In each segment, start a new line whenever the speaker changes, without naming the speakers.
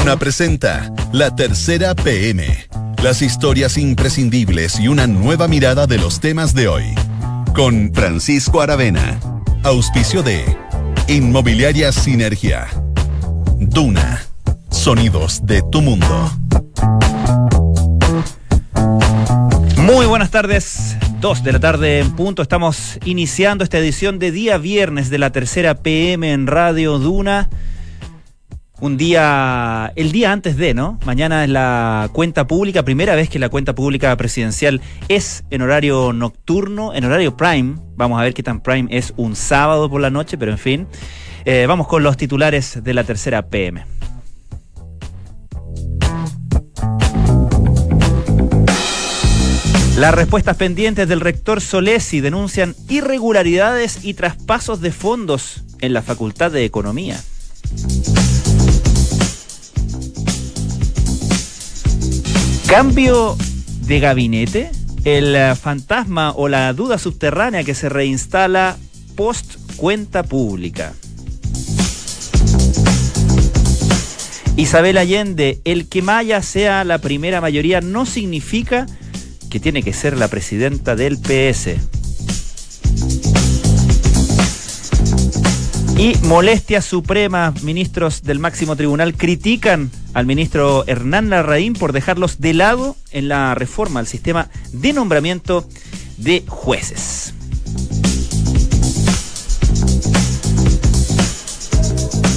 Duna presenta La Tercera PM. Las historias imprescindibles y una nueva mirada de los temas de hoy. Con Francisco Aravena. Auspicio de Inmobiliaria Sinergia. Duna. Sonidos de tu mundo.
Muy buenas tardes. Dos de la tarde en punto. Estamos iniciando esta edición de día viernes de la tercera PM en Radio Duna. Un día, el día antes de, ¿no? Mañana es la cuenta pública, primera vez que la cuenta pública presidencial es en horario nocturno, en horario prime. Vamos a ver qué tan prime es un sábado por la noche, pero en fin. Eh, vamos con los titulares de la tercera PM. Las respuestas pendientes del rector Solesi denuncian irregularidades y traspasos de fondos en la Facultad de Economía. Cambio de gabinete, el eh, fantasma o la duda subterránea que se reinstala post cuenta pública. Isabel Allende, el que Maya sea la primera mayoría no significa que tiene que ser la presidenta del PS. Y molestia suprema, ministros del máximo tribunal critican al ministro Hernán Larraín por dejarlos de lado en la reforma al sistema de nombramiento de jueces.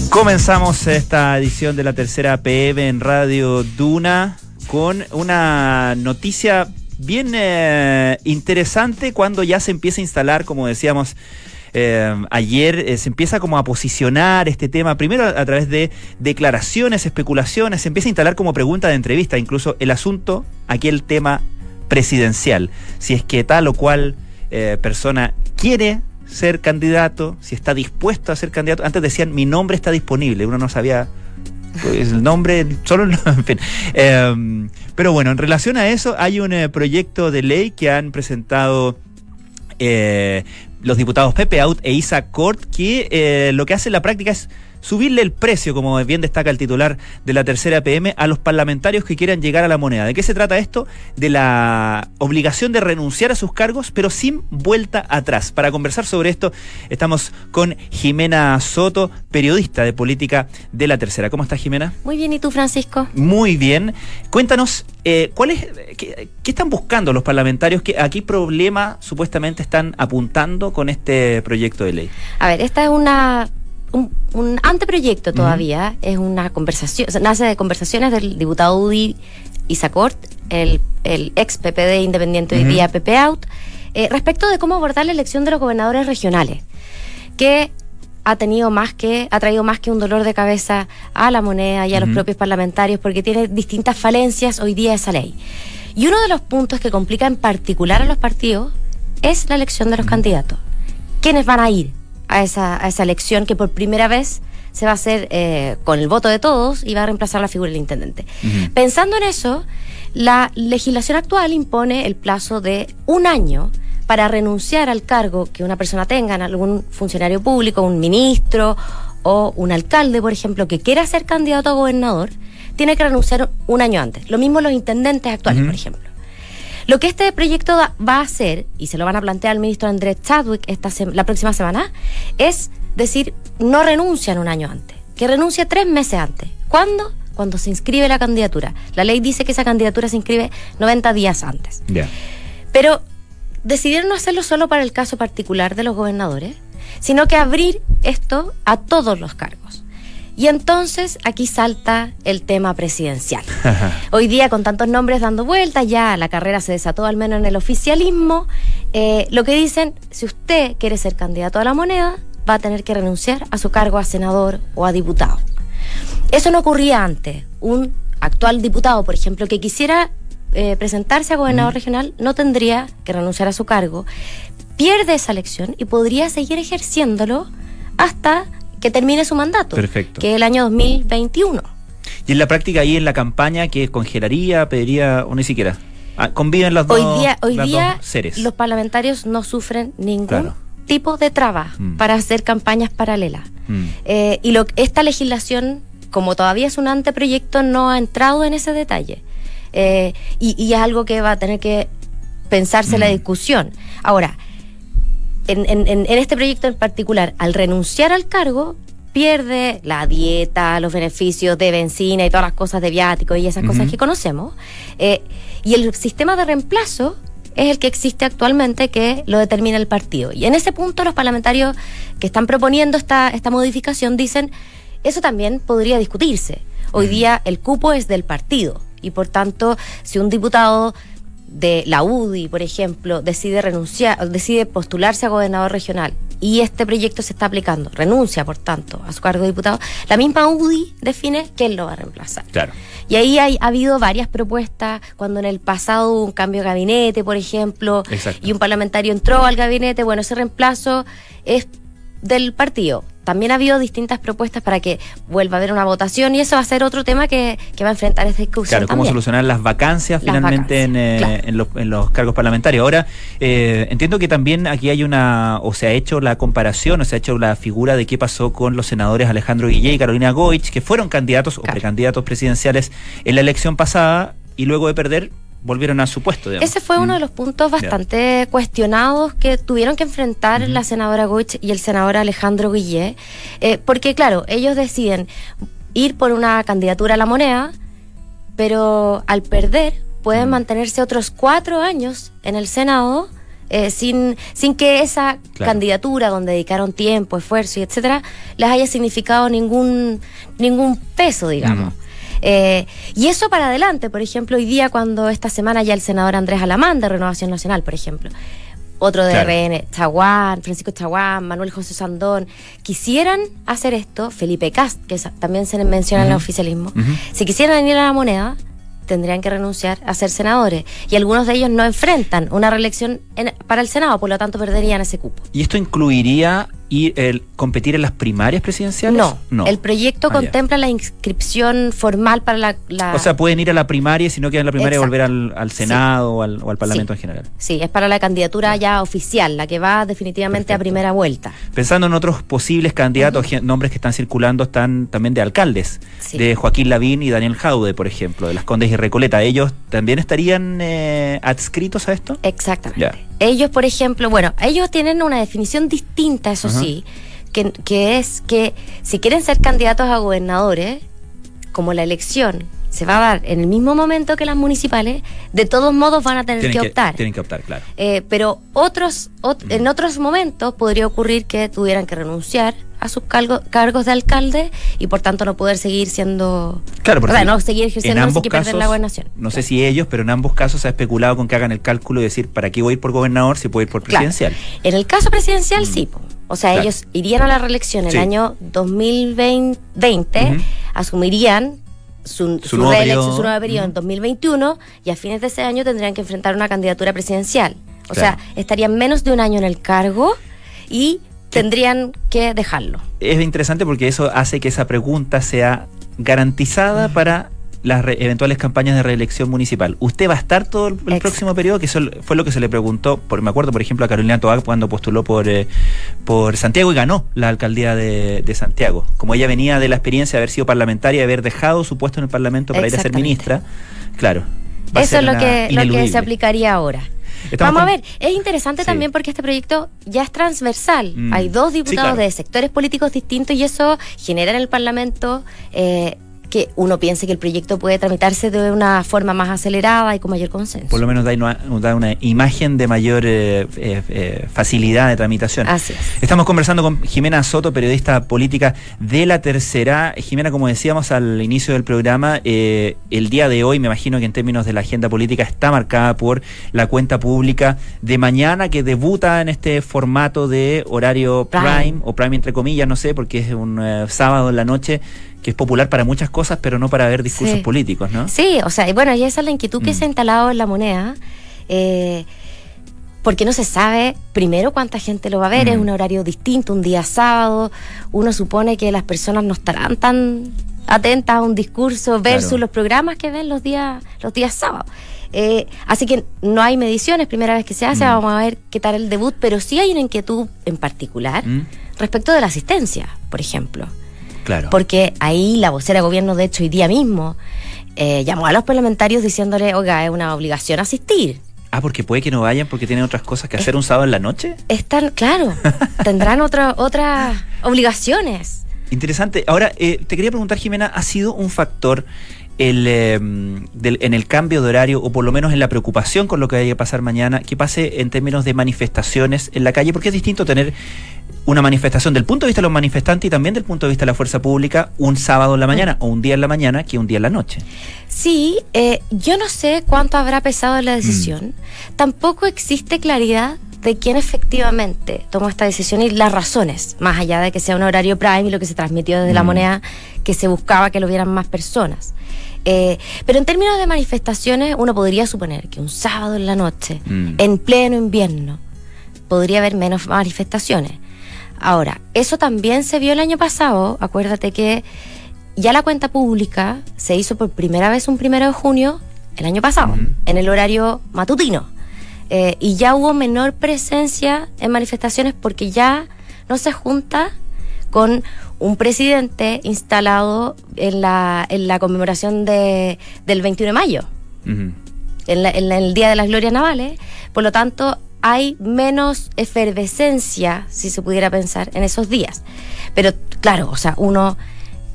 Comenzamos esta edición de la tercera PM en Radio Duna con una noticia bien eh, interesante cuando ya se empieza a instalar, como decíamos, eh, ayer eh, se empieza como a posicionar este tema, primero a, través de declaraciones, especulaciones, se empieza a instalar como pregunta de entrevista, incluso el asunto, aquí el tema presidencial, si es que tal o cual persona quiere ser candidato, si está dispuesto a ser candidato. Antes decían, mi nombre está disponible, uno no sabía pues, el nombre, solo en fin. Em, pero bueno, en relación a eso, hay un eh, proyecto de ley que han presentado eh, los diputados Pepe Out e Isa Cort, que eh, lo que hace en la práctica es subirle el precio, como bien destaca el titular de la tercera PM, a los parlamentarios que quieran llegar a la moneda. ¿De qué se trata esto? De la obligación de renunciar a sus cargos, pero sin vuelta atrás. Para conversar sobre esto, estamos con Jimena Soto, periodista de política de la tercera. ¿Cómo estás, Jimena?
Muy bien, ¿y tú, Francisco?
Muy bien. Cuéntanos, eh, ¿cuál es, qué, están buscando los parlamentarios? ¿A qué problema supuestamente están apuntando con este proyecto de ley?
A ver, esta es una un, anteproyecto todavía, es una conversación, nace de conversaciones del diputado Udi Isacort, el, el ex PPD independiente hoy día PP Out, eh, respecto de cómo abordar la elección de los gobernadores regionales, que ha tenido más que, ha traído más que un dolor de cabeza a la moneda y a los propios parlamentarios, porque tiene distintas falencias hoy día esa ley. Y uno de los puntos que complica en particular a los partidos es la elección de los candidatos. ¿Quiénes van a ir? A esa, a esa elección que por primera vez se va a hacer eh, con el voto de todos y va a reemplazar la figura del intendente. Pensando en eso, la legislación actual impone el plazo de un año para renunciar al cargo que una persona tenga, en algún funcionario público, un ministro o un alcalde, por ejemplo, que quiera ser candidato a gobernador, tiene que renunciar un año antes. Lo mismo los intendentes actuales, por ejemplo. Lo que este proyecto va a hacer, y se lo van a plantear al ministro Andrés Chadwick esta la próxima semana, es decir, no renuncian un año antes, que renuncia tres meses antes. ¿Cuándo? Cuando se inscribe la candidatura. La ley dice que esa candidatura se inscribe 90 días antes. Pero decidieron no hacerlo solo para el caso particular de los gobernadores, sino que abrir esto a todos los cargos. Y entonces aquí salta el tema presidencial. Hoy día con tantos nombres dando vueltas, ya la carrera se desató al menos en el oficialismo. Eh, lo que dicen, si usted quiere ser candidato a la moneda, va a tener que renunciar a su cargo a senador o a diputado. Eso no ocurría antes. Un actual diputado, por ejemplo, que quisiera eh, presentarse a gobernador regional, no tendría que renunciar a su cargo, pierde esa elección y podría seguir ejerciéndolo hasta que termine su mandato, Perfecto. que es el año 2021.
Y en la práctica ahí en la campaña que congelaría, pediría o ni siquiera. Ah, conviven las
hoy
dos,
día, hoy día los parlamentarios no sufren ningún tipo de traba mm. para hacer campañas paralelas. Mm. Eh, y lo, esta legislación como todavía es un anteproyecto, no ha entrado en ese detalle. Eh, y, y, es algo que va a tener que pensarse la mm. discusión. Ahora, en, en, en, este proyecto en particular, al renunciar al cargo, pierde la dieta, los beneficios de benzina y todas las cosas de viático y esas cosas que conocemos. Eh, y el sistema de reemplazo es el que existe actualmente que lo determina el partido. Y en ese punto los parlamentarios que están proponiendo esta, esta modificación dicen, eso también podría discutirse. Hoy día el cupo es del partido y por tanto si un diputado de la UDI, por ejemplo, decide renunciar, decide postularse a gobernador regional y este proyecto se está aplicando, renuncia, por tanto, a su cargo de diputado, la misma UDI define quién lo va a reemplazar.
Claro.
Y ahí hay, ha habido varias propuestas, cuando en el pasado hubo un cambio de gabinete, por ejemplo, y un parlamentario entró al gabinete, bueno, ese reemplazo es del partido también ha habido distintas propuestas para que vuelva a haber una votación y eso va a ser otro tema que, va a enfrentar esta discusión.
Claro, cómo solucionar las vacancias finalmente eh, en, los, cargos parlamentarios. Ahora, eh, entiendo que también aquí hay una, o se ha hecho la comparación, o se ha hecho la figura de qué pasó con los senadores Alejandro Guillé y Carolina Goich, que fueron candidatos o precandidatos presidenciales en la elección pasada y luego de perder volvieron a su puesto.
Ese fue uno de mm. los puntos bastante cuestionados que tuvieron que enfrentar la senadora Goich y el senador Alejandro Guillé, eh, porque claro, ellos deciden ir por una candidatura a la moneda, pero al perder pueden mantenerse otros cuatro años en el Senado. Eh, sin, sin que esa candidatura donde dedicaron tiempo, esfuerzo y etcétera, les haya significado ningún, ningún peso, digamos. Eh, y eso para adelante, por ejemplo, hoy día cuando esta semana ya el senador Andrés Alamán de Renovación Nacional, por ejemplo, otro de RN, Chaguán, Francisco Chaguán, Manuel José Sandón, quisieran hacer esto, Felipe Cast, que también se menciona en el oficialismo, si quisieran ir a la moneda, tendrían que renunciar a ser senadores. Y algunos de ellos no enfrentan una reelección para el Senado, por lo tanto perderían ese cupo.
¿Y esto incluiría ir, el, competir en las primarias presidenciales?
No, el proyecto ah, contempla la inscripción formal para la,
O sea, pueden ir a la primaria y si no quieren la primaria volver al, Senado o, al, Parlamento en general.
Sí, es para la candidatura ya oficial, la que va definitivamente a primera vuelta.
Pensando en otros posibles candidatos, nombres que están circulando están también de alcaldes, de Joaquín Lavín y Daniel Jaude, por ejemplo, de las Condes y Recoleta. ¿Ellos también estarían eh, adscritos a esto?
Exactamente. Ellos, por ejemplo, bueno, ellos tienen una definición distinta, eso sí, que, que es que si quieren ser candidatos a gobernadores, como la elección se va a dar en el mismo momento que las municipales, de todos modos van a tener que, optar.
Tienen que optar, claro.
Eh, pero otros, en otros momentos podría ocurrir que tuvieran que renunciar a sus cargos de alcalde y por tanto no poder seguir siendo.
Claro, porque
no seguir ejerciendo y perder la gobernación.
No sé si ellos, pero en ambos casos se ha especulado con que hagan el cálculo y decir, ¿para qué voy a ir por gobernador si puedo ir por presidencial?
En el caso presidencial, sí. O sea, ellos irían a la reelección el año 2020, asumirían su, su, nueva reelección, su nuevo periodo en 2021 y a fines de ese año tendrían que enfrentar una candidatura presidencial. O sea, estarían menos de un año en el cargo y tendrían que dejarlo.
Es interesante porque eso hace que esa pregunta sea garantizada para las eventuales campañas de reelección municipal. ¿Usted va a estar todo el, próximo periodo? Que eso fue lo que se le preguntó, por, me acuerdo, por ejemplo, a Carolina Toag cuando postuló por, eh, por Santiago y ganó la alcaldía de, Santiago. Como ella venía de la experiencia de haber sido parlamentaria y haber dejado su puesto en el Parlamento para ir a ser ministra, claro.
Eso es lo que, lo que se aplicaría ahora. Vamos a ver, es interesante también porque este proyecto ya es transversal. Mm. Hay dos diputados de sectores políticos distintos y eso genera en el Parlamento eh, que uno piense que el proyecto puede tramitarse de una forma más acelerada y con mayor consenso.
Por lo menos da una, imagen de mayor eh, eh, eh, facilidad de tramitación.
Así es.
Estamos conversando con Jimena Soto, periodista política de la tercera. Jimena, como decíamos al inicio del programa, el día de hoy, me imagino que en términos de la agenda política, está marcada por la cuenta pública de mañana que debuta en este formato de horario prime, o prime entre comillas, no sé, porque es un sábado en la noche que es popular para muchas cosas, pero no para ver discursos políticos, ¿no?
Sí, o sea, y bueno, y esa es la inquietud que se ha mm. instalado en la moneda. Eh, porque no se sabe primero cuánta gente lo va a ver, es mm. un horario distinto, un día sábado, uno supone que las personas no estarán tan atentas a un discurso versus los programas que ven los días, los días sábados. Eh, así que no hay mediciones, primera vez que se hace, mm. vamos a ver qué tal el debut, pero sí hay una inquietud en particular respecto de la asistencia, por ejemplo.
Claro.
Porque ahí la vocera de gobierno, de hecho, hoy día mismo, eh, llamó a los parlamentarios diciéndole, oiga, es una obligación asistir.
Ah, porque puede que no vayan porque tienen otras cosas que hacer un sábado en la noche.
Están, claro, tendrán otra, otras obligaciones.
Interesante. Ahora, eh, te quería preguntar, Jimena, ¿ha sido un factor el, eh, del- en el cambio de horario o por lo menos en la preocupación con lo que vaya a pasar mañana, que pase en términos de manifestaciones en la calle? Porque es distinto tener una manifestación del punto de vista de los manifestantes y también del punto de vista de la fuerza pública un sábado en la mañana o un día en la mañana que un día en la noche.
Sí, eh, yo no sé cuánto habrá pesado la decisión.
Mm.
Tampoco existe claridad de quién efectivamente tomó esta decisión y las razones, más allá de que sea un horario prime y lo que se transmitió desde la
Mm.
moneda, que se buscaba que lo vieran más personas. Eh, pero en términos de manifestaciones, uno podría suponer que un sábado en la noche,
Mm.
en pleno invierno, podría haber menos manifestaciones. Ahora, eso también se vio el año pasado. Acuérdate que ya la cuenta pública se hizo por primera vez un primero de junio el año pasado,
Ujú.
en el horario matutino. Eh, y ya hubo menor presencia en manifestaciones porque ya no se junta con un presidente instalado en la, en la conmemoración de, del 21 de mayo en, la- en la- en el Día de las Glorias Navales. Por lo tanto, hay menos efervescencia, si se pudiera pensar, en esos días. Pero claro, o sea, uno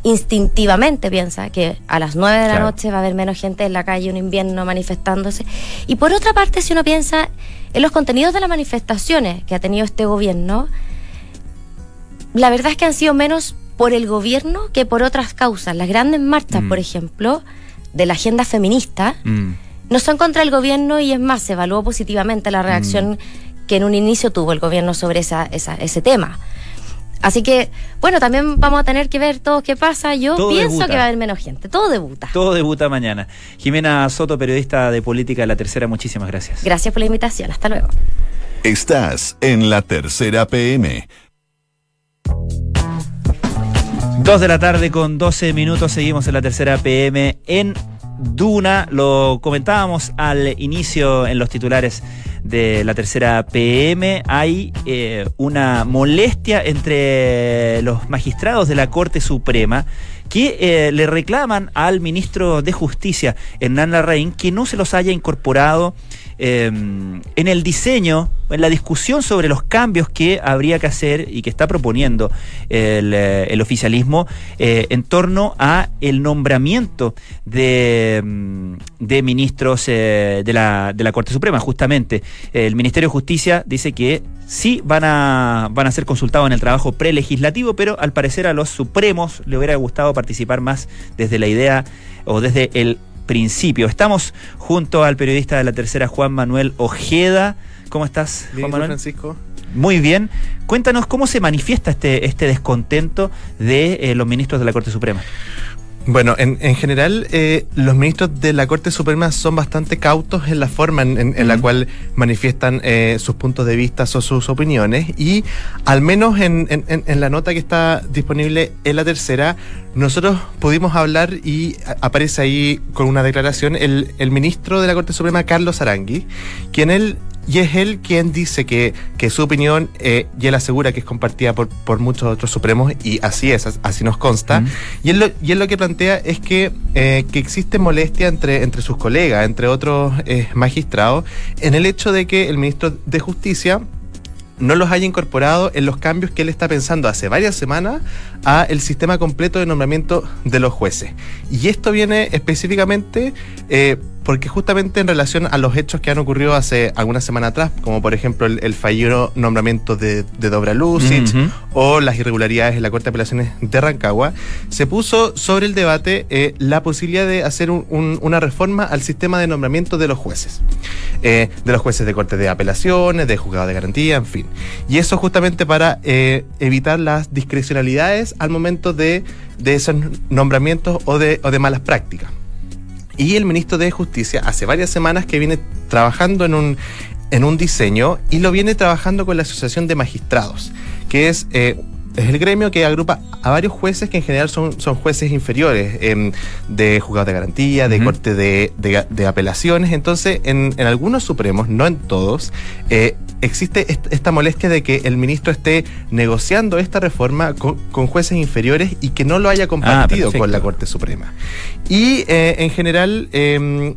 instintivamente piensa que a las 9 de la noche va a haber menos gente en la calle un invierno manifestándose. Y por otra parte, si uno piensa en los contenidos de las manifestaciones que ha tenido este gobierno, la verdad es que han sido menos por el gobierno que por otras causas. Las grandes marchas,
Mm.
por ejemplo, de la agenda feminista,
Mm.
no son contra el gobierno y es más, se evaluó positivamente la reacción que en un inicio tuvo el gobierno sobre esa, esa- ese tema. Así que, bueno, también vamos a tener que ver todo qué pasa. Yo
Todo
pienso
debuta.
que va a haber menos gente. Todo debuta.
Todo debuta mañana. Jimena Soto, periodista de política de la tercera, muchísimas gracias.
Gracias por la invitación. Hasta luego.
Estás en la tercera PM.
Dos de la tarde con 12 minutos, seguimos en la tercera PM en Duna. Lo comentábamos al inicio en los titulares de la tercera PM. Hay eh, una molestia entre los magistrados de la Corte Suprema que eh, le reclaman al ministro de Justicia, Hernán Larraín, que no se los haya incorporado eh, en el diseño, en la discusión sobre los cambios que habría que hacer y que está proponiendo el, eh, oficialismo eh, en torno a el nombramiento de, de ministros de, la, de la Corte Suprema, justamente. El Ministerio de Justicia dice que sí van a, van a ser consultados en el trabajo prelegislativo, pero al parecer a los supremos le hubiera gustado participar más desde la idea o desde el principio. Estamos junto al periodista de la tercera, Juan Manuel Ojeda. ¿Cómo estás,
Bien,
Juan
¿y tú,
Manuel?
Francisco.
Muy bien. Cuéntanos cómo se manifiesta este, este descontento de eh, los ministros de la Corte Suprema.
Bueno, en, en general, eh, los ministros de la Corte Suprema son bastante cautos en la forma en, en- en la cual manifiestan eh, sus puntos de vista o sus opiniones. Y al menos en, en- en- en la nota que está disponible en la tercera, nosotros pudimos hablar y aparece ahí con una declaración el, el ministro de la Corte Suprema, Carlos Arangui, quien él y es él quien dice que, que su opinión, eh, y él asegura que es compartida por, por muchos otros supremos, y así es, as- así nos consta.
Mm.
Y, él lo, y él lo que plantea es que, eh, que existe molestia entre, entre sus colegas, entre otros eh, magistrados, en el hecho de que el ministro de Justicia no los haya incorporado en los cambios que él está pensando hace varias semanas a el sistema completo de nombramiento de los jueces. Y esto viene específicamente eh, porque justamente en relación a los hechos que han ocurrido hace algunas semanas atrás, como por ejemplo el, el fallido nombramiento de, de Dobra Lucic o las irregularidades en la Corte de Apelaciones de Rancagua, se puso sobre el debate eh, la posibilidad de hacer un- un- una reforma al sistema de nombramiento de los jueces, eh, de los jueces de Corte de Apelaciones, de juzgado de garantía, en fin. Y eso justamente para eh, evitar las discrecionalidades al momento de, de esos nombramientos o de, o de malas prácticas. Y el ministro de Justicia hace varias semanas que viene trabajando en un, en un diseño y lo viene trabajando con la Asociación de Magistrados, que es eh, es el gremio que agrupa a varios jueces que en general son, son jueces inferiores, em, de juzgados de garantía, de corte de, de- de apelaciones. Entonces, en, en algunos supremos, no en todos, eh, existe est- esta molestia de que el ministro esté negociando esta reforma con, con jueces inferiores y que no lo haya compartido
perfecto.
con la Corte Suprema. Y eh, en general, em,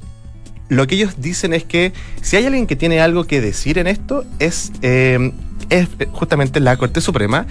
lo que ellos dicen es que si hay alguien que tiene algo que decir en esto, es, eh, es justamente la Corte Suprema.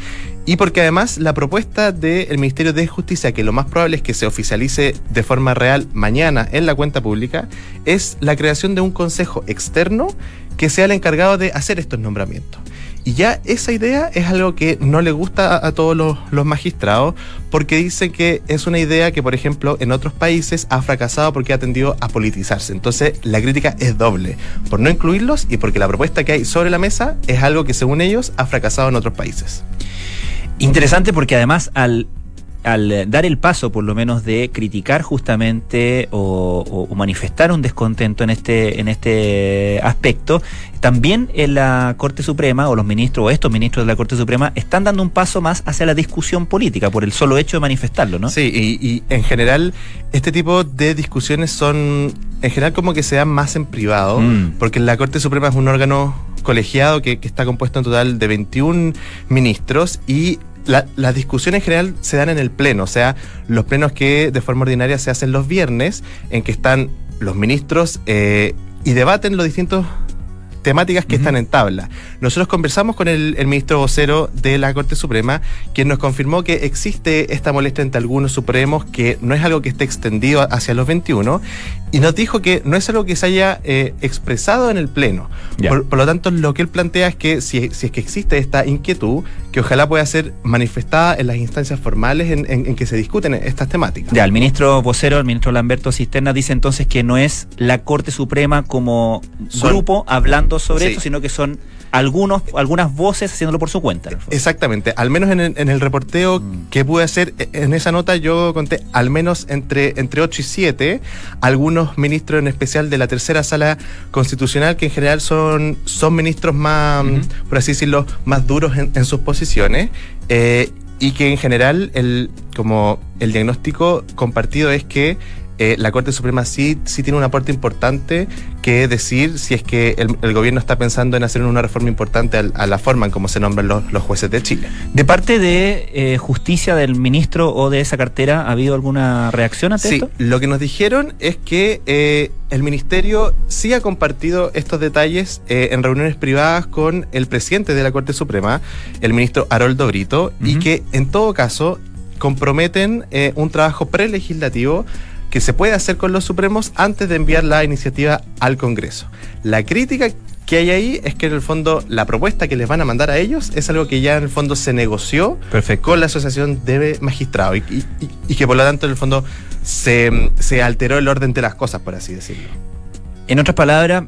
Y porque además la propuesta del Ministerio de Justicia, que lo más probable es que se oficialice de forma real mañana en la cuenta pública, es la creación de un consejo externo que sea el encargado de hacer estos nombramientos. Y ya esa idea es algo que no le gusta a, todos los, los magistrados, porque dicen que es una idea que, por ejemplo, en otros países ha fracasado porque ha tendido a politizarse. Entonces, la crítica es doble, por no incluirlos y porque la propuesta que hay sobre la mesa es algo que, según ellos, ha fracasado en otros países.
Interesante porque además al, al dar el paso, por lo menos, de criticar justamente o, o- o manifestar un descontento en este, en este aspecto, también en la Corte Suprema, o los ministros, o estos ministros de la Corte Suprema, están dando un paso más hacia la discusión política por el solo hecho de manifestarlo, ¿no?
Sí, y, y en general, este tipo de discusiones son, en general, como que se dan más en privado,
Mm.
porque la Corte Suprema es un órgano colegiado que, que está compuesto en total de 21 ministros y la- las discusiones en general se dan en el pleno, o sea, los plenos que de forma ordinaria se hacen los viernes, en que están los ministros eh, y debaten los distintos temáticas que están en tabla. Nosotros conversamos con el, el ministro vocero de la Corte Suprema, quien nos confirmó que existe esta molestia entre algunos supremos, que no es algo que esté extendido hacia los 21, y nos dijo que no es algo que se haya eh, expresado en el Pleno. Por, por lo tanto, lo que él plantea es que si, si es que existe esta inquietud, que ojalá pueda ser manifestada en las instancias formales en, en- en que se discuten estas temáticas.
Ya, el ministro vocero, el ministro Lamberto Cisterna, dice entonces que no es la Corte Suprema como
Son-
grupo hablando sobre
Sí.
esto, sino que son algunos, algunas voces haciéndolo por su cuenta.
Exactamente, al menos en el, en el reporteo
Mm.
que pude hacer, e- en esa nota yo conté al menos entre, entre 8 y 7, algunos ministros en especial de la tercera sala constitucional, que en general son, son ministros más, por así decirlo, más duros en, en sus posiciones. eh, y que en general el, como el diagnóstico compartido es que eh, la Corte Suprema sí, sí tiene un aporte importante que decir si es que el, el gobierno está pensando en hacer una reforma importante a, la forma en cómo se nombran los, los jueces de Chile.
De parte de eh, justicia del ministro o de esa cartera, ¿ha habido alguna reacción ante
Sí,
esto?
lo que nos dijeron es que eh, el ministerio sí ha compartido estos detalles en reuniones privadas con el presidente de la Corte Suprema, el ministro Haroldo Brito, y que en todo caso comprometen eh, un trabajo prelegislativo que se puede hacer con los Supremos antes de enviar la iniciativa al Congreso. La crítica que hay ahí es que en el fondo la propuesta que les van a mandar a ellos es algo que ya en el fondo se negoció
Perfecto.
con la Asociación de Magistrados y, y- y- y que por lo tanto en el fondo se, se alteró el orden de las cosas, por así decirlo.
En otras palabras,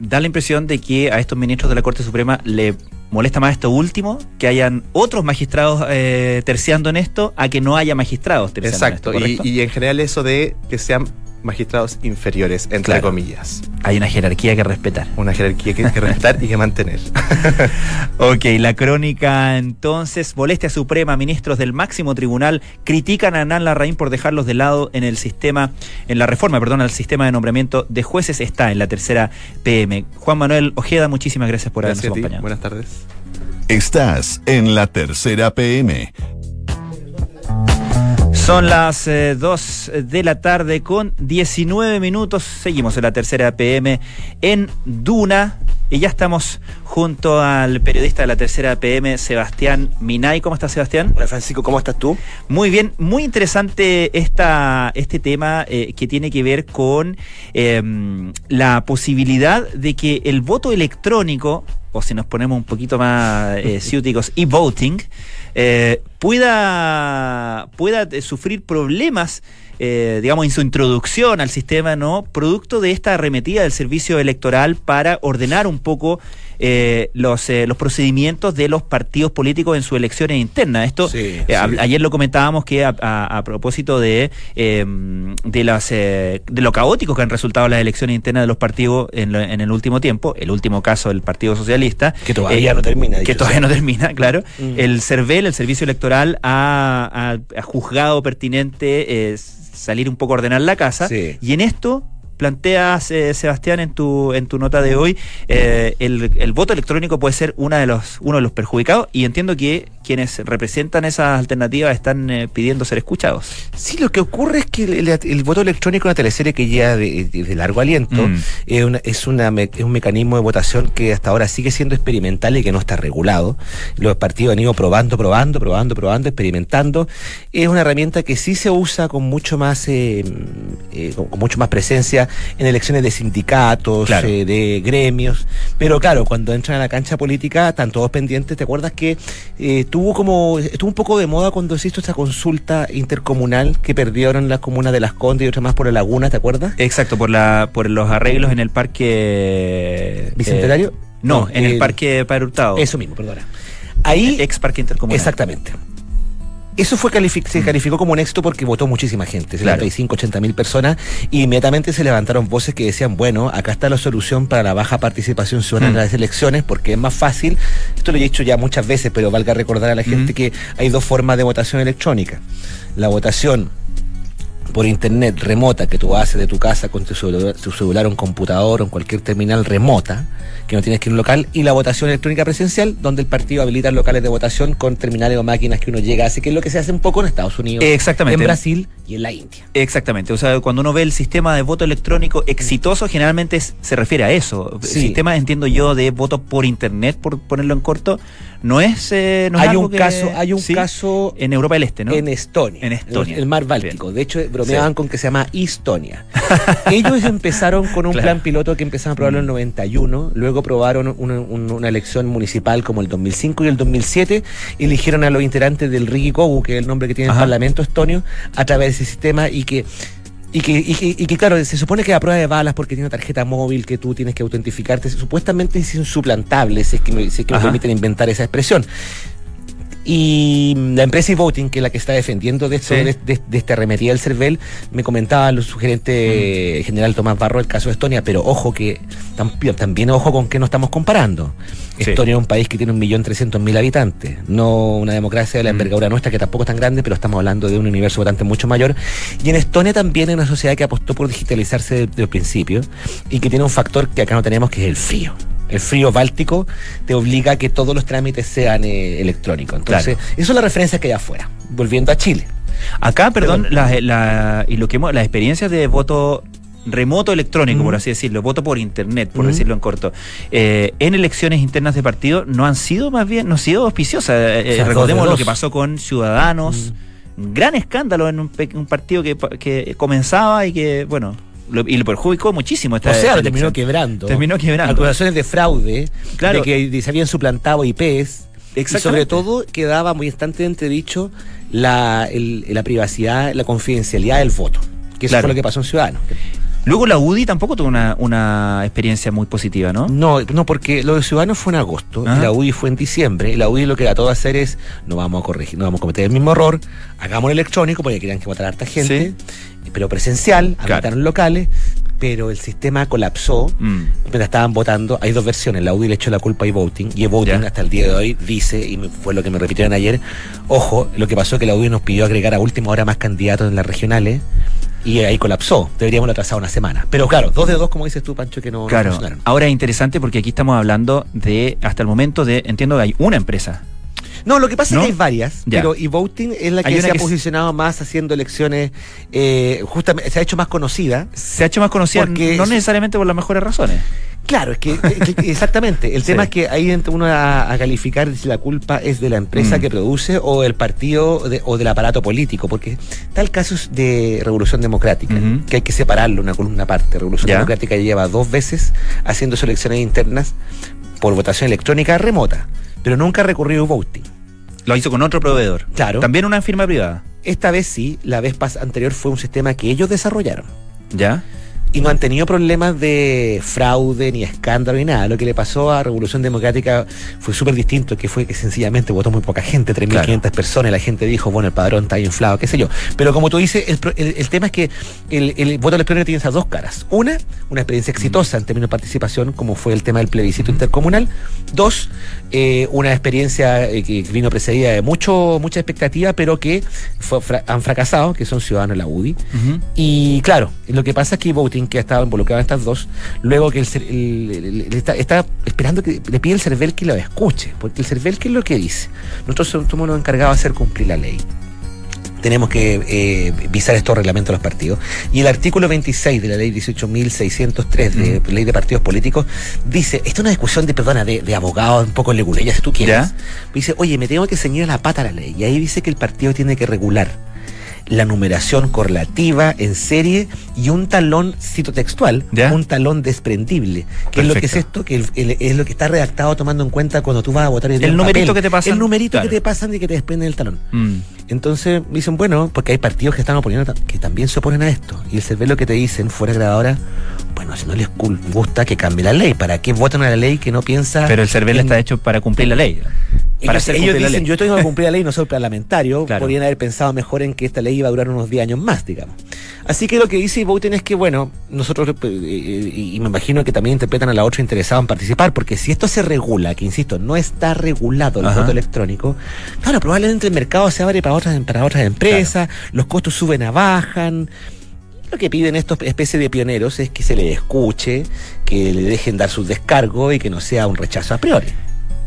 da la impresión de que a estos ministros de la Corte Suprema le molesta más esto último, que hayan otros magistrados eh, terciando en esto, a que no haya magistrados terciando
Exacto,
en esto.
y, en general eso de que sean magistrados inferiores, entre
Claro.
comillas.
Hay una jerarquía que respetar.
Una jerarquía que, que respetar y que mantener.
Ok, la crónica entonces. Molestia suprema. Ministros del máximo tribunal critican a Hernán Larraín por dejarlos de lado en el sistema, en la reforma, perdón, al sistema de nombramiento de jueces. Está en la tercera PM. Juan Manuel Ojeda, muchísimas gracias por habernos
Gracias ti.
acompañado.
Buenas tardes.
Estás en la tercera PM.
Son las 2 de la tarde con 19 minutos. Seguimos en la tercera PM en Duna. Y ya estamos junto al periodista de la tercera PM, Sebastián Minay. ¿Cómo estás, Sebastián?
Hola Francisco, ¿cómo estás tú?
Muy bien, muy interesante esta, este tema eh, que tiene que ver con eh, la posibilidad de que el voto electrónico, o si nos ponemos un poquito más eh, ciúticos, e-voting, eh, pueda, pueda eh, sufrir problemas eh, digamos, en su introducción al sistema, ¿no? Producto de esta arremetida del servicio electoral para ordenar un poco eh, los, eh, los procedimientos de los partidos políticos en sus elecciones internas. Esto,
Sí,
eh, a- ayer lo comentábamos que a, a- a propósito de, eh, de, las, eh, de lo caótico que han resultado las elecciones internas de los partidos en, lo- en el último tiempo, el último caso del Partido Socialista.
Que todavía no termina,
Que todavía
sea.
no termina, claro.
Mm.
El CERVEL, el Servicio Electoral, ha, ha- ha juzgado pertinente eh, salir un poco a ordenar la casa.
Sí.
Y en esto planteas, eh, Sebastián, en tu, en tu nota de hoy, eh, el, el voto electrónico puede ser una de los, uno de los perjudicados y entiendo que quienes representan esas alternativas están eh, pidiendo ser escuchados.
Sí, lo que ocurre es que el, el- el voto electrónico es una teleserie que ya de, de- largo aliento
Mm.
es, una- es, una es un mecanismo de votación que hasta ahora sigue siendo experimental y que no está regulado. Los partidos han ido probando, probando, probando, probando, experimentando. Es una herramienta que sí se usa con mucho más eh, eh, con, con mucho más presencia en elecciones de sindicatos,
Claro.
eh, de gremios. Pero claro, cuando entran a la cancha política, están todos pendientes. ¿Te acuerdas que eh, tuvo como estuvo un poco de moda cuando se hizo esta consulta intercomunal que perdieron las comunas de Las Condes y otras más por la Laguna, ¿te acuerdas?
Exacto, por la por los arreglos en el parque... eh,
¿Bicentenario?
no,
No,
en el,
el-
parque Padre Hurtado.
Eso mismo, perdona. Ahí
Ex parque intercomunal.
Exactamente. Eso fue calific- se calificó como un éxito porque votó muchísima gente,
Mm. Claro.
75, 80 mil personas, y inmediatamente se levantaron voces que decían, bueno, acá está la solución para la baja participación ciudadana
Mm.
en las elecciones, porque es más fácil, esto lo he dicho ya muchas veces, pero valga recordar a la gente
Mm.
que hay dos formas de votación electrónica. La votación por internet remota que tú haces de tu casa con tu celular, tu celular o un computador o en cualquier terminal remota, que no tienes que ir a un local, y la votación electrónica presencial, donde el partido habilita locales de votación con terminales o máquinas que uno llega, así que es lo que se hace un poco en Estados Unidos,
Exactamente.
en Brasil y en la India.
Exactamente, o sea, cuando uno ve el sistema de voto electrónico exitoso, generalmente se refiere a eso.
Sí.
sistema, entiendo yo, de voto por internet, por ponerlo en corto, no es. eh, no
hay un
que-
caso, hay un
¿sí?
caso
en Europa del Este, ¿no?
en Estonia.
En Estonia.
El mar Báltico. De hecho, bromeaban
Sí.
con que se llama Estonia. Ellos empezaron con un
Claro.
plan piloto que empezaron a probarlo en el 91, luego probaron una, una- una elección municipal como el 2005 y el 2007, y eligieron a los integrantes del Rigikogu, que es el nombre que tiene
Ajá.
el Parlamento estonio, a través de ese sistema y que y que, y, que, y que, claro, se supone que a prueba de balas porque tiene una tarjeta móvil que tú tienes que autentificarte, supuestamente es insuplantable, si es que, me- si es que me permiten inventar esa expresión. Y la empresa eVoting, que es la que está defendiendo de esto,
Sí.
de, de- de esta arremetida del CERVEL, me comentaba el sugerente
Mm.
general Tomás Barro el caso de Estonia, pero ojo que tam- también ojo con qué nos estamos comparando.
Sí.
Estonia es un país que tiene un millón trescientos mil habitantes, no una democracia de la
Mm.
envergadura nuestra, que tampoco es tan grande, pero estamos hablando de un universo votante mucho mayor. Y en Estonia también es una sociedad que apostó por digitalizarse desde el principio y que tiene un factor que acá no tenemos, que es el frío. El frío báltico te obliga a que todos los trámites sean eh, electrónicos. Entonces,
Claro.
eso es la referencia que hay afuera. Volviendo a Chile.
Acá, perdón,
Perdón.
la- la- y lo que hemos- las experiencias de voto remoto electrónico, por así decirlo, voto por internet, por decirlo en corto, eh, en elecciones internas de partido no han sido más bien, no han sido auspiciosas. Eh,
O sea, dos
recordemos
de
lo que pasó con Ciudadanos, un gran escándalo en un, un partido que, pa- que comenzaba y que, bueno, lo, y lo perjudicó muchísimo. Esta,
o sea, lo terminó quebrando.
Terminó quebrando.
Acusaciones de fraude,
Claro.
de que se habían suplantado IPs. Y sobre todo quedaba muy instante de entredicho la, el- la privacidad, la confidencialidad del voto. Que eso
Claro.
fue lo que pasó en Ciudadanos.
Luego la UDI tampoco tuvo una, una experiencia muy positiva, ¿no?
No, no, porque lo de Ciudadanos fue en agosto y la UDI fue en diciembre. Y la UDI lo que trató de hacer es, no vamos a corregir, no vamos a cometer el mismo error, hagamos electrónico porque querían que votara harta gente, pero presencial,
Claro.
locales, pero el sistema colapsó.
Mm.
Mientras estaban votando, hay dos versiones. La UDI le echó la culpa a e-voting y e-voting hasta el día de hoy dice, y fue lo que me repitieron ayer, ojo, lo que pasó es que la UDI nos pidió agregar a última hora más candidatos en las regionales y ahí colapsó. Deberíamos atrasar una semana. Pero claro, dos de dos, como dices tú, Pancho, que no, no
Claro,
funcionaron.
ahora es interesante porque aquí estamos hablando de, hasta el momento, de, entiendo que hay una empresa.
No, lo que pasa
¿No?
es que hay varias,
Ya.
pero e-voting es la que se ha
es-
posicionado más haciendo elecciones, eh, justamente, se ha hecho más conocida.
Se ha hecho más conocida
Porque
no
es-
necesariamente por las mejores razones.
Claro, es que, exactamente. El
Sí.
tema es que ahí entra uno a, a calificar si la culpa es de la empresa
Mm.
que produce o del partido de- o del aparato político, porque tal caso es de Revolución Democrática, que hay que separarlo una columna aparte. Revolución
Ya.
Democrática lleva dos veces haciendo elecciones internas por votación electrónica remota, pero nunca ha recurrido a voting.
Lo hizo con otro proveedor.
Claro.
También una firma privada.
Esta vez sí, la vez pas- anterior fue un sistema que ellos desarrollaron.
¿Ya?
Y no han tenido problemas de fraude, ni escándalo, ni nada. Lo que le pasó a Revolución Democrática fue súper distinto, que fue que sencillamente votó muy poca gente, 3.500 personas, y la gente dijo, bueno, el padrón está inflado, qué sé yo. Pero como tú dices, el, pro- el- el tema es que el, el voto electrónico tiene esas dos caras. Una, una experiencia exitosa en términos de participación, como fue el tema del plebiscito intercomunal. Dos, eh, una experiencia eh, que vino precedida de mucho, mucha expectativa, pero que fue fra- han fracasado, que son ciudadanos de la UDI. Y claro, lo que pasa es que Voting, que ha estado involucrado en estas dos, luego que el, el- está, está esperando que le pide el CERVEL que lo escuche, porque el CERVEL, ¿qué es lo que dice? Nosotros somos los encargados de hacer cumplir la ley. Tenemos que eh, visar estos reglamentos de los partidos. Y el artículo 26 de la ley 18.603 de ley de partidos políticos dice, esta es una discusión de, perdona, de, de abogados, un poco leguleya, si tú quieres.
¿Ya?
Dice, oye, me tengo que ceñir a la pata a la ley. Y ahí dice que el partido tiene que regular la numeración correlativa en serie y un talón, cito textual,
¿Ya?
un talón desprendible. ¿Qué es lo que es esto? Que el- el- es lo que está redactado tomando en cuenta cuando tú vas a votar
El
un
numerito
papel.
que te pasan,
El numerito
claro.
que te pasan y que te desprenden el talón.
Mm.
Entonces dicen, bueno, porque hay partidos que están oponiendo, que también se oponen a esto. Y el CERVEL lo que te dicen, fuera de grabadora, bueno, si no les gusta que cambie la ley, ¿para qué votan a la ley que no piensa?
Pero el CERVEL
en-
está hecho para cumplir la ley. Para
ellos, ellos dicen,
ley.
yo tengo que cumplir la ley, no soy parlamentario,
Claro.
podrían haber pensado mejor en que esta ley iba a durar unos 10 años más, digamos. Así que lo que dice Voten es que, bueno, nosotros, eh, y, y me imagino que también interpretan a la otra interesada en participar, porque si esto se regula, que insisto, no está regulado el
Ajá.
voto electrónico, claro, probablemente el mercado se abre para otras, para otras empresas, los costos suben a bajan. Lo que piden estos especies de pioneros es que se les escuche, que le dejen dar sus descargos y que no sea un rechazo a priori.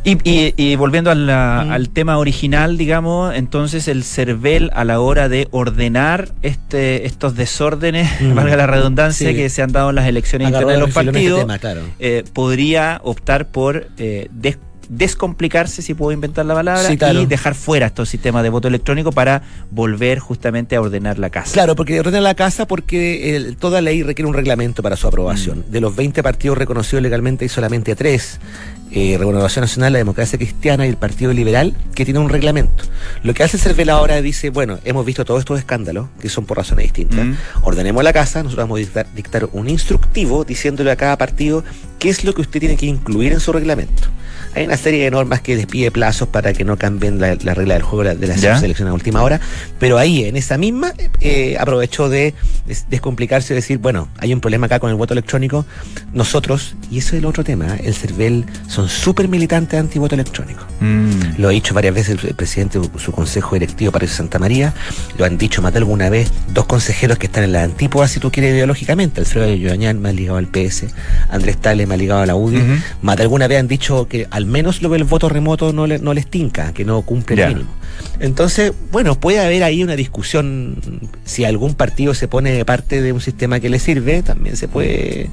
Y, y- y volviendo a la-
Mm.
al tema original, digamos, entonces el CERVEL a la hora de ordenar este, estos desórdenes,
Mm.
valga la redundancia,
Sí.
que se han dado en las elecciones
Agarró
internas de los
este
partidos,
tema, claro.
eh, podría optar por eh, des- descomplicarse, si puedo inventar la palabra,
Sí, claro.
y dejar fuera estos sistemas de voto electrónico para volver justamente a ordenar la casa.
Claro, porque ordena la casa porque el- toda ley requiere un reglamento para su aprobación.
Mm.
De los 20 partidos reconocidos legalmente hay solamente tres. Eh, Renovación Nacional, la Democracia Cristiana y el Partido Liberal, que tienen un reglamento. Lo que hace el CERVEL ahora dice, bueno, hemos visto todos estos escándalos, que son por razones distintas.
Mm.
Ordenemos la casa, nosotros vamos a dictar, dictar un instructivo diciéndole a cada partido qué es lo que usted tiene que incluir en su reglamento. Hay una serie de normas que les pide plazos para que no cambien la, la regla del juego de la- de selección a última hora, pero ahí, en esa misma, eh, aprovechó de des- descomplicarse y decir, bueno, hay un problema acá con el voto electrónico, nosotros, y eso es el otro tema, ¿eh? el CERVEL son súper militantes anti-voto electrónico.
Mm.
Lo ha dicho varias veces el, presidente de su consejo directivo, Patricio Santa María. Lo han dicho más de alguna vez dos consejeros que están en la antípoda, si tú quieres, ideológicamente. Alfredo Yoñán más ligado al PS, Andrés Tale más ligado a la UDI.
Ujú.
Más de alguna vez han dicho que al menos lo del voto remoto no, le- no les tinca, que no cumple el mínimo. Entonces, bueno, puede haber ahí una discusión. Si algún partido se pone de parte de un sistema que le sirve, también se puede,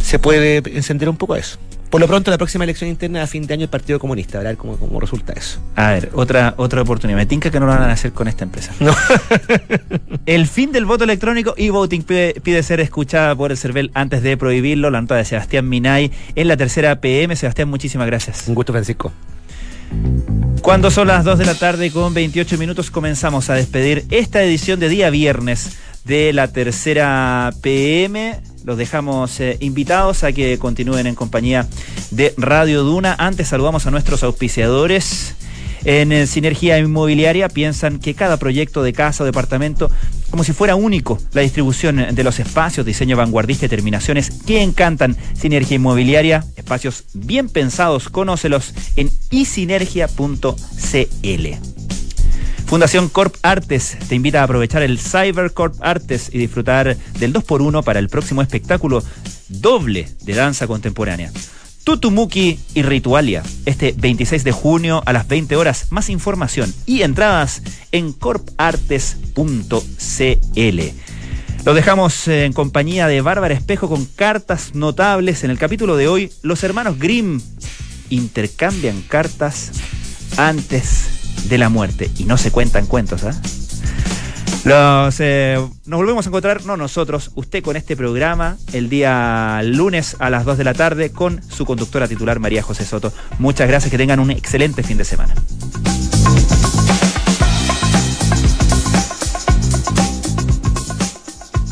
se puede encender un poco eso. Por lo pronto, la próxima elección interna a fin de año el Partido Comunista, a ver cómo, cómo resulta eso.
A ver, otra, otra oportunidad. Me tinca que no lo van a hacer con esta empresa.
No.
El fin del voto electrónico y voting pide, pide ser escuchada por el CERVEL antes de prohibirlo. La nota de Sebastián Minay en la tercera PM. Sebastián, muchísimas gracias.
Un gusto, Francisco.
Cuando son las 2 de la tarde con 28 minutos comenzamos a despedir esta edición de día viernes de la tercera PM. Los dejamos eh, invitados a que continúen en compañía de Radio Duna. Antes saludamos a nuestros auspiciadores. En eh, Sinergia Inmobiliaria piensan que cada proyecto de casa o departamento, como si fuera único, la distribución de los espacios, diseño vanguardista y terminaciones que encantan Sinergia Inmobiliaria, espacios bien pensados, conócelos en isinergia.cl. Fundación Corp Artes te invita a aprovechar el Cyber Corp Artes y disfrutar del 2x1 para el próximo espectáculo doble de danza contemporánea. Tutumuki y Ritualia, este 26 de junio a las 20 horas. Más información y entradas en corpartes.cl. Lo dejamos en compañía de Bárbara Espejo con cartas notables. En el capítulo de hoy, los hermanos Grimm intercambian cartas antes de la muerte y no se cuentan cuentos, ¿ah? Eh, nos volvemos a encontrar, no nosotros, usted con este programa el día lunes a las 2 de la tarde con su conductora titular María José Soto. Muchas gracias, que tengan un excelente fin de semana.